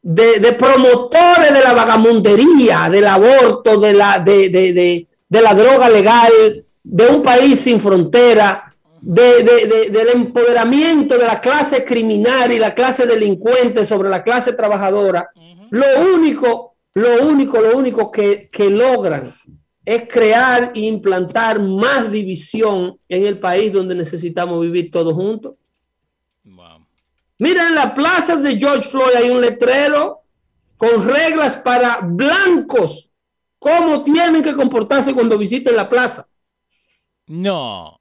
de- de promotores de la vagamundería, del aborto, de la, de, de, de la droga legal, de un país sin frontera, de- de- de- del empoderamiento de la clase criminal y la clase delincuente sobre la clase trabajadora, lo único, lo único, lo único que, que logran es crear e implantar más división en el país donde necesitamos vivir todos juntos. Wow. Mira, en la plaza de George Floyd hay un letrero con reglas para blancos, cómo tienen que comportarse cuando visiten la plaza. No.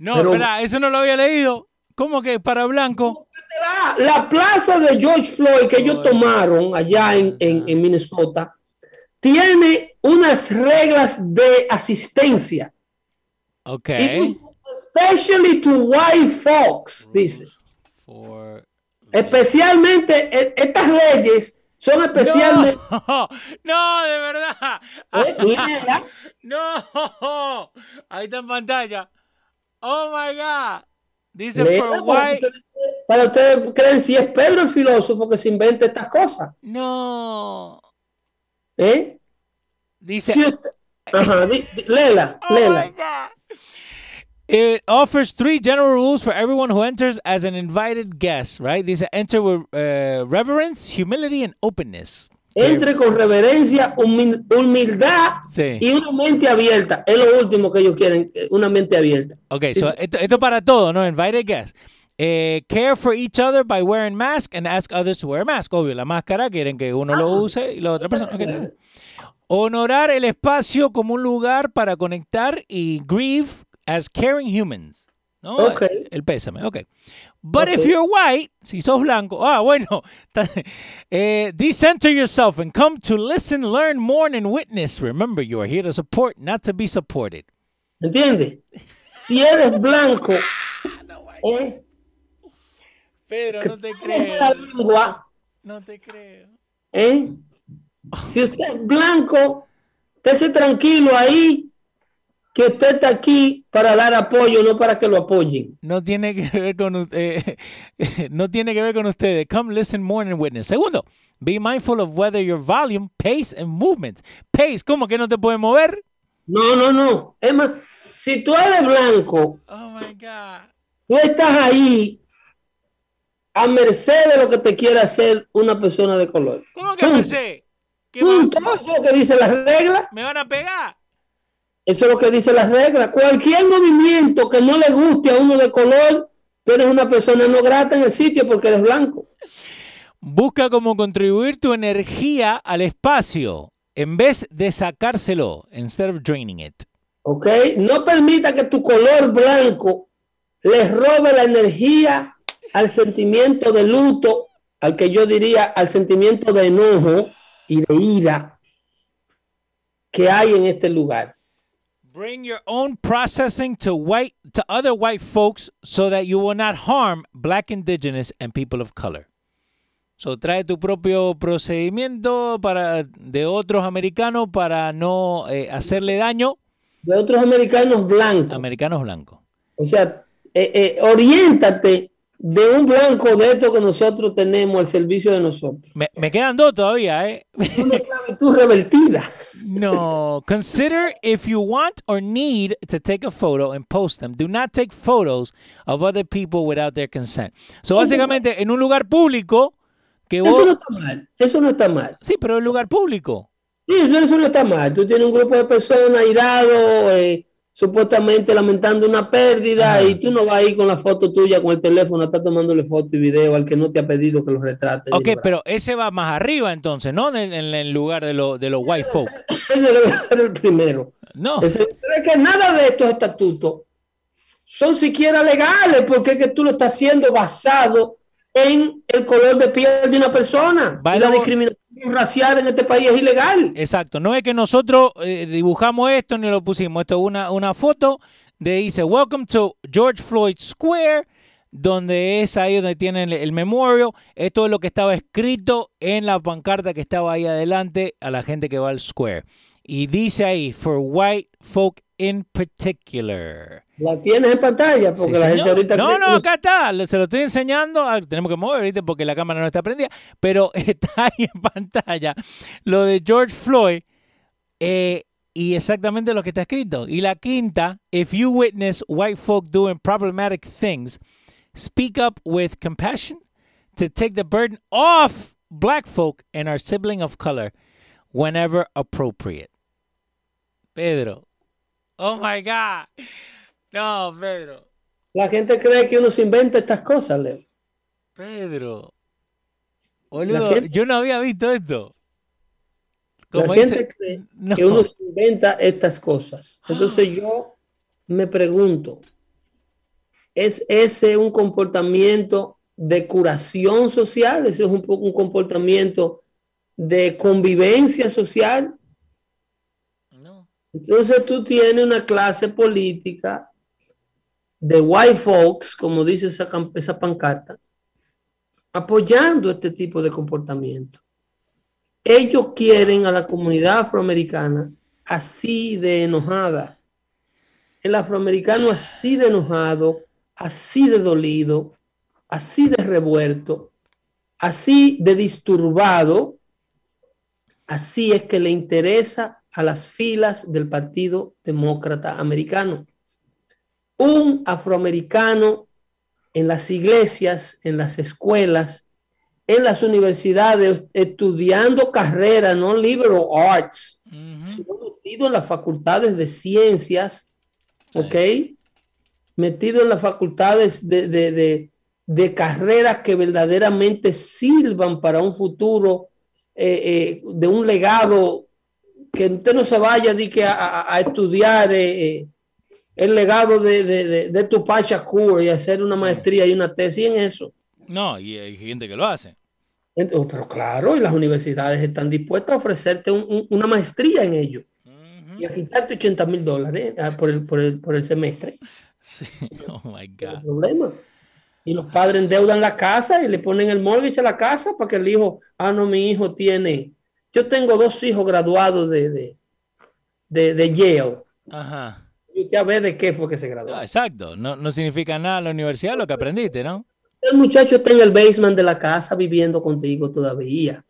No, Pero- espera, eso no lo había leído. ¿Cómo que para blanco? La, la plaza de George Floyd que ellos tomaron allá en, en- en Minnesota tiene unas reglas de asistencia. Ok. Especially to white folks, dice. For- Especialmente, e- estas leyes son especialmente... No, no, de verdad. Eh. No, ahí está en pantalla. Oh my God. Dice para, white. ustedes, para ustedes creen si es Pedro el filósofo que se inventa estas cosas. No. ¿eh? Dice. Si usted- ajá, di- di- léela, Oh my. God. It offers three general rules for everyone who enters as an invited guest, right? Dice enter with uh, reverence, humility, and openness. Entre con reverencia, humil- humildad Sí. y una mente abierta. Es lo último que ellos quieren, eh, una mente abierta. Ok, Sí. so esto, esto para todo, ¿no? Invited guests. Eh, care for each other by wearing mask and ask others to wear mask. Obvio, la máscara quieren que uno lo use y la otra persona. ok, está bien. Honorar el espacio como un lugar para conectar y grieve as caring humans. ¿no? Ok. El pésame, ok. But if you're white, si sos blanco, ah, bueno, eh, decenter yourself and come to listen, learn more, and witness. Remember, you are here to support, not to be supported. ¿Entiendes? Si eres blanco, eh, Pero no te esa creo. lengua, No te creo. ¿eh? Si usted es blanco, estése tranquilo ahí, que usted está aquí para dar apoyo, no para que lo apoyen. No tiene que ver con eh, no tiene que ver con ustedes. Come listen more and witness. Segundo, be mindful of whether your volume, pace and movement. Pace, ¿cómo que no te puedes mover? No, no, no. Es más, si tú eres blanco, Oh my god. tú estás ahí a merced de lo que te quiera hacer una persona de color. ¿Cómo que pensé? ¿Que Punto. Eso es lo que dice las reglas. me van a pegar? Eso es lo que dice las reglas. Cualquier movimiento que no le guste a uno de color, tú eres una persona no grata en el sitio porque eres blanco. Busca cómo contribuir tu energía al espacio en vez de sacárselo, instead of draining it. ¿Ok? No permita que tu color blanco le robe la energía al sentimiento de luto, al que yo diría al sentimiento de enojo y de ira que hay en este lugar. Bring your own processing to white to other white folks so that you will not harm black indigenous and people of color. So trae tu propio procedimiento para de otros americanos para no eh, hacerle daño De otros americanos blancos. americanos blancos. O sea, eh, eh, oriéntate de un blanco de esto que nosotros tenemos al servicio de nosotros. Me, me quedan dos todavía, ¿eh? Una esclavitud revertida. No. Consider if you want or need to take a photo and post them. Do not take photos of other people without their consent. So, básicamente, en un lugar público, que Eso no está mal. Eso no está mal. Sí, pero en lugar público. Sí, eso, no está mal. Tú tienes un grupo de personas irados, eh, supuestamente lamentando una pérdida, y tú no vas ahí con la foto tuya, con el teléfono, estás tomándole foto y video al que no te ha pedido que lo retrate. Ok, pero ese va más arriba entonces, ¿no? En el, en lugar de, lo- de los white folk. Ese debe ser el primero. No. Ese- es que nada de estos estatutos son siquiera legales, porque es que tú lo estás haciendo basado en el color de piel de una persona. Y la discriminación racial en este país es ilegal. Exacto. No es que nosotros eh, dibujamos esto ni lo pusimos. Esto es una, una foto de dice Welcome to George Floyd Square, donde es ahí donde tienen el, el memorial. Esto es lo que estaba escrito en la pancarta que estaba ahí adelante a la gente que va al square. Y dice ahí, for white folk in particular. La tienes en pantalla, porque Sí, la gente ahorita... No, cree no, acá está. Se lo estoy enseñando. Ah, tenemos que mover ahorita porque la cámara no está prendida. Pero está ahí en pantalla lo de George Floyd. eh, y exactamente lo que está escrito. Y la quinta, if you witness white folk doing problematic things, speak up with compassion to take the burden off black folk and our sibling of color whenever appropriate. Pedro. Oh my God. No, Pedro. La gente cree que uno se inventa estas cosas, Leo. Pedro. Boludo, gente- yo no había visto esto. La gente cree No. que uno se inventa estas cosas. Entonces yo me pregunto, ¿es ese un comportamiento de curación social? ¿Ese es un, un comportamiento de convivencia social? No. Entonces tú tienes una clase política de white folks, como dice esa, pancarta, apoyando este tipo de comportamiento. Ellos quieren a la comunidad afroamericana así de enojada. El afroamericano así de enojado, así de dolido, así de revuelto, así de disturbado, así es que le interesa a las filas del Partido Demócrata Americano. Un afroamericano en las iglesias, en las escuelas, en las universidades, estudiando carreras, no liberal arts, sino metido en las facultades de ciencias, ¿ok? Metido en las facultades de, de- de- de carreras que verdaderamente sirvan para un futuro eh, eh, de un legado, que usted no se vaya a, a- a estudiar eh, el legado de, de, de, de Tupac Shakur y hacer una maestría y una tesis en eso. No, y hay gente que lo hace. Oh, Pero claro, y las universidades están dispuestas a ofrecerte un- un- una maestría en ello y a quitarte 80 mil dólares ah, por el, por, el, por el semestre. Sí. Oh my No God. problema. Y los padres endeudan la casa y le ponen el mortgage a la casa para que el hijo, ah, no, mi hijo tiene. Yo tengo dos hijos graduados de, de, de, de Yale. Ajá. Y usted a ver de qué fue que se graduó. Ah, exacto. No, no significa nada en la universidad lo que aprendiste, ¿no? El muchacho está en el basement de la casa viviendo contigo todavía.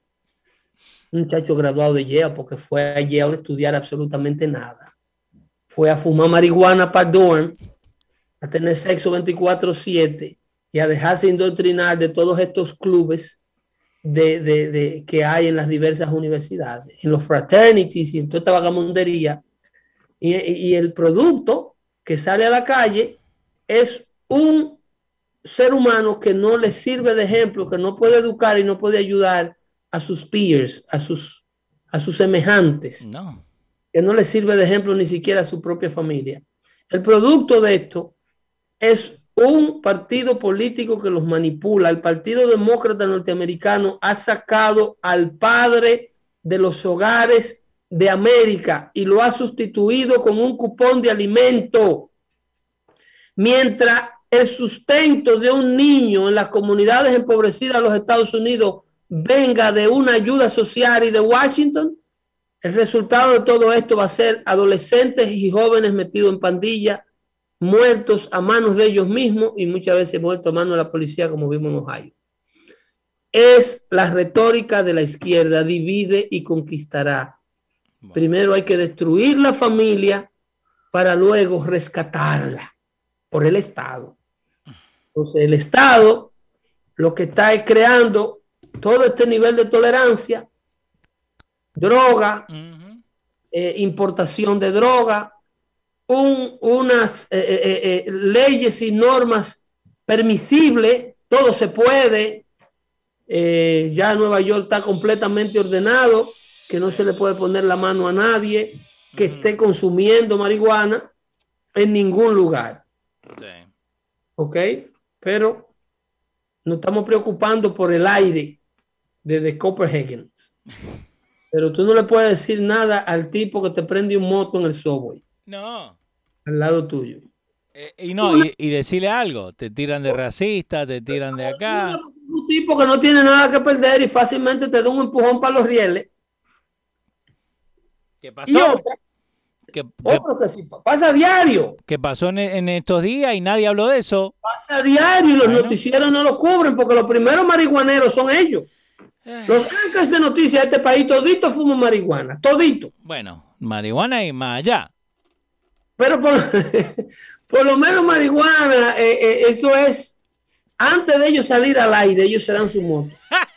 Un muchacho graduado de Yale porque fue a Yale a estudiar absolutamente nada. Fue a fumar marihuana para dorm, a tener sexo 24/7 y a dejarse indoctrinar de todos estos clubes de, de- de- que hay en las diversas universidades, en los fraternities y en toda esta vagamundería. Y, y el producto que sale a la calle es un ser humano que no le sirve de ejemplo, que no puede educar y no puede ayudar a sus peers, a sus, a sus semejantes, No. que no le sirve de ejemplo ni siquiera a su propia familia. El producto de esto es un partido político que los manipula. El Partido Demócrata Norteamericano ha sacado al padre de los hogares de América y lo ha sustituido con un cupón de alimento. Mientras el sustento de un niño en las comunidades empobrecidas de los Estados Unidos venga de una ayuda social y de Washington, el resultado de todo esto va a ser adolescentes y jóvenes metidos en pandillas, muertos a manos de ellos mismos y muchas veces muertos a manos de la policía, como vimos en Ohio. Es la retórica de la izquierda, divide y conquistará. Bueno. Primero hay que destruir la familia para luego rescatarla por el Estado. Entonces el Estado lo que está es creando todo este nivel de tolerancia, droga, eh, importación de droga, un- unas eh, eh, leyes y normas permisibles, todo se puede. ya Nueva York está completamente ordenado, que no se le puede poner la mano a nadie que esté consumiendo marihuana en ningún lugar. Sí. ¿ok? Pero nos estamos preocupando por el aire desde Copenhagen. Pero tú no le puedes decir nada al tipo que te prende un moto en el subway, No. al lado tuyo. Eh, y no, y, y decirle algo. Te tiran de racista, te tiran de acá. Un tipo que no tiene nada que perder y fácilmente te da un empujón para los rieles. ¿Qué Y pasó? otra, ¿Qué, qué- otro que sí, pasa diario, qué pasó en, en estos días y nadie habló de eso? pasa diario y los Bueno. noticieros no lo cubren porque los primeros marihuaneros son ellos. Los anchors de noticias de este país, todito fuman marihuana, todito. Bueno, marihuana y más allá. Pero por, por lo menos marihuana, eh, eh, eso es, antes de ellos salir al aire, ellos se dan su moto.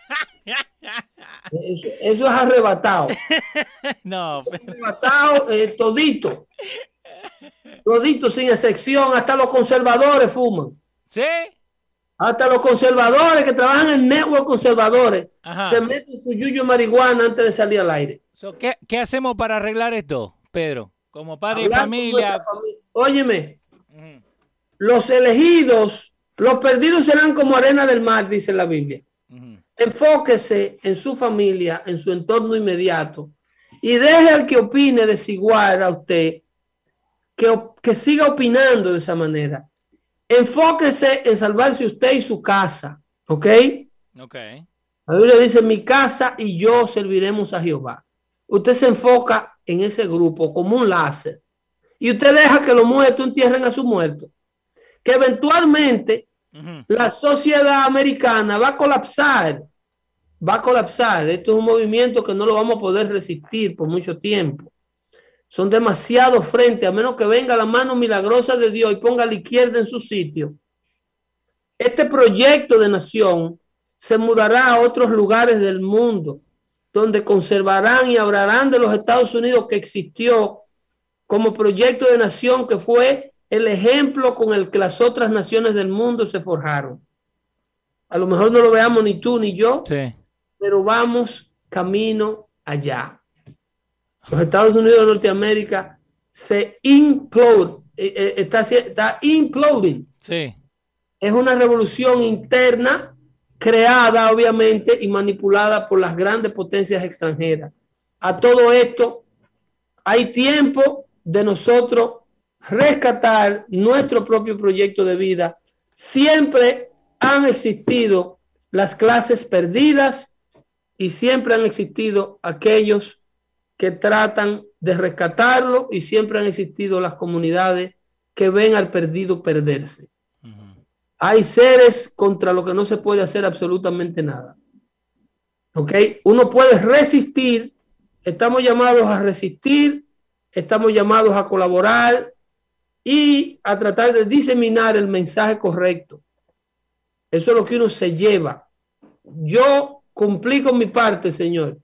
Eso, eso es arrebatado. No, Arrebatado eh, todito. Todito sin excepción, hasta los conservadores fuman. ¿sí? Hasta los conservadores que trabajan en network conservadores Ajá. se meten su yuyo marihuana antes de salir al aire. So, ¿qué, qué hacemos para arreglar esto, Pedro? Como padre y Hablar familia. familia. Óyeme, los elegidos, los perdidos serán como arena del mar, dice la Biblia. Enfóquese en su familia, en su entorno inmediato y deje al que opine desigual a usted que, que siga opinando de esa manera. Enfóquese en salvarse usted y su casa, ¿ok? Ok. La Biblia dice, mi casa y yo serviremos a Jehová. Usted se enfoca en ese grupo como un láser y usted deja que los muertos entierren a sus muertos. Que eventualmente La sociedad americana va a colapsar, va a colapsar. Esto es un movimiento que no lo vamos a poder resistir por mucho tiempo. Son demasiado frente, a menos que venga la mano milagrosa de Dios y ponga a la izquierda en su sitio. Este proyecto de nación se mudará a otros lugares del mundo, donde conservarán y hablarán de los Estados Unidos que existió como proyecto de nación que fue el ejemplo con el que las otras naciones del mundo se forjaron. A lo mejor no lo veamos ni tú ni yo, Sí. pero vamos camino allá. Los Estados Unidos de Norteamérica se implode, eh, eh, está, está imploding. Sí. Es una revolución interna creada, obviamente, y manipulada por las grandes potencias extranjeras. A todo esto, hay tiempo de nosotros rescatar nuestro propio proyecto de vida. Siempre han existido las clases perdidas y siempre han existido aquellos que tratan de rescatarlo y siempre han existido las comunidades que ven al perdido perderse. Hay seres contra lo que no se puede hacer absolutamente nada. ¿Ok? Uno puede resistir, estamos llamados a resistir, estamos llamados a colaborar y a tratar de diseminar el mensaje correcto. Eso es lo que uno se lleva. Yo cumplí con mi parte, Señor.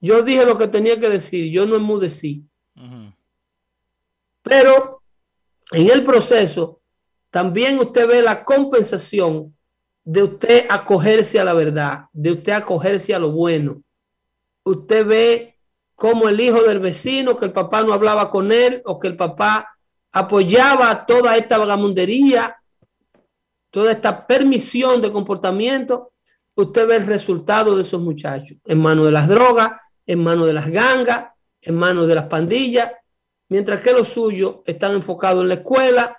Yo dije lo que tenía que decir, yo no enmudecí. Pero en el proceso también usted ve la compensación de usted acogerse a la verdad, de usted acogerse a lo bueno. Usted ve como el hijo del vecino, que el papá no hablaba con él o que el papá apoyaba toda esta vagamundería, toda esta permisión de comportamiento, usted ve el resultado de esos muchachos en manos de las drogas, en manos de las gangas, en manos de las pandillas, mientras que los suyos están enfocados en la escuela,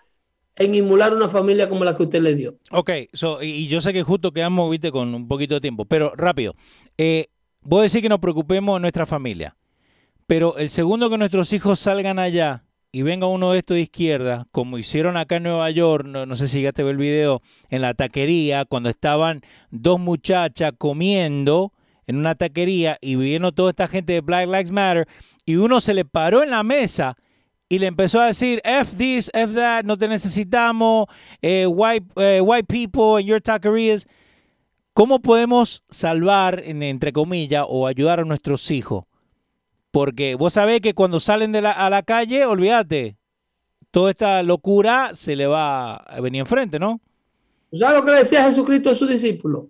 en emular una familia como la que usted le dio. Ok, so, y, yo sé que justo quedamos, viste, con un poquito de tiempo, pero rápido. Eh, voy a decir que nos preocupemos de nuestra familia, pero el segundo que nuestros hijos salgan allá y venga uno de estos de izquierda, como hicieron acá en Nueva York, no, no sé si ya te ve el video, en la taquería, cuando estaban dos muchachas comiendo en una taquería y vino toda esta gente de Black Lives Matter, y uno se le paró en la mesa y le empezó a decir, F this, F that, no te necesitamos, eh, white, eh, white people in your taquerías. ¿Cómo podemos salvar, en- entre comillas, o ayudar a nuestros hijos? Porque vos sabés que cuando salen de la, a la calle, olvídate, toda esta locura se le va a venir enfrente, ¿no? ¿Sabes lo que le decía Jesucristo a sus discípulos?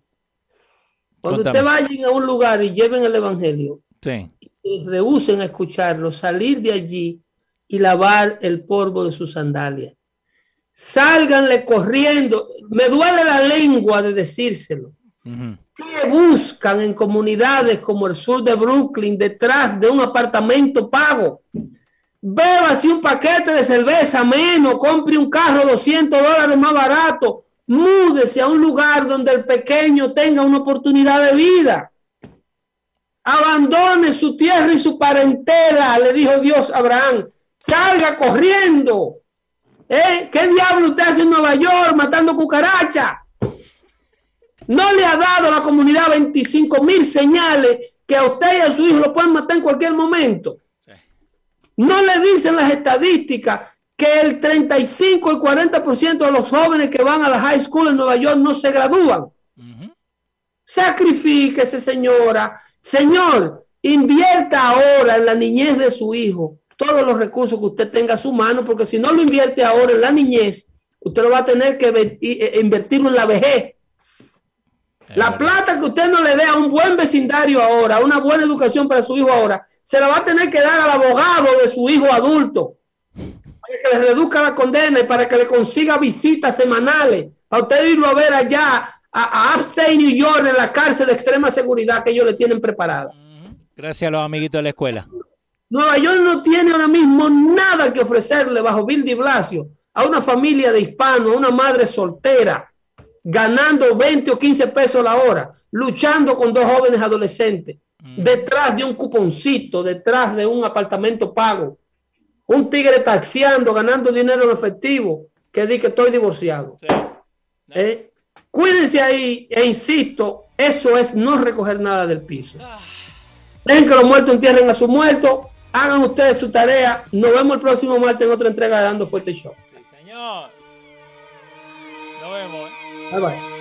Cuando Contame. usted vayan a un lugar y lleven el evangelio Sí. y rehúsen a escucharlo, salir de allí y lavar el polvo de sus sandalias. Sálganle corriendo. Me duele la lengua de decírselo. Ujú. ¿Qué buscan en comunidades como el sur de Brooklyn detrás de un apartamento pago? Bébase un paquete de cerveza menos, compre un carro 200 dólares más barato, múdese a un lugar donde el pequeño tenga una oportunidad de vida. Abandone su tierra y su parentela, le dijo Dios a Abraham. Salga corriendo. ¿Eh? ¿Qué diablo usted hace en Nueva York matando cucarachas? No le ha dado a la comunidad 25 mil señales que a usted y a su hijo lo pueden matar en cualquier momento. Sí. No le dicen las estadísticas que el 35 y 40% de los jóvenes que van a la high school en Nueva York no se gradúan. Sacrifíquese, señora. Señor, invierta ahora en la niñez de su hijo todos los recursos que usted tenga a su mano, porque si no lo invierte ahora en la niñez, usted lo va a tener que e- invertirlo en la vejez. La plata que usted no le dé a un buen vecindario ahora, a una buena educación para su hijo ahora, se la va a tener que dar al abogado de su hijo adulto para que le reduzca la condena y para que le consiga visitas semanales. A usted irlo a ver allá a, a Upstate New York en la cárcel de extrema seguridad que ellos le tienen preparada. Gracias a los amiguitos de la escuela. Nueva York no tiene ahora mismo nada que ofrecerle bajo Bill de Blasio a una familia de hispanos, a una madre soltera, ganando 20 o 15 pesos la hora, luchando con dos jóvenes adolescentes, detrás de un cuponcito, detrás de un apartamento pago, un tigre taxiando, ganando dinero en efectivo, que dice que estoy divorciado. Sí. ¿Eh? Cuídense ahí e insisto, eso es no recoger nada del piso. Dejen que los muertos entierren a sus muertos. Hagan ustedes su tarea. Nos vemos el próximo martes en otra entrega de Dando Fuerte Show. Sí, señor. Nos vemos. Bye bye.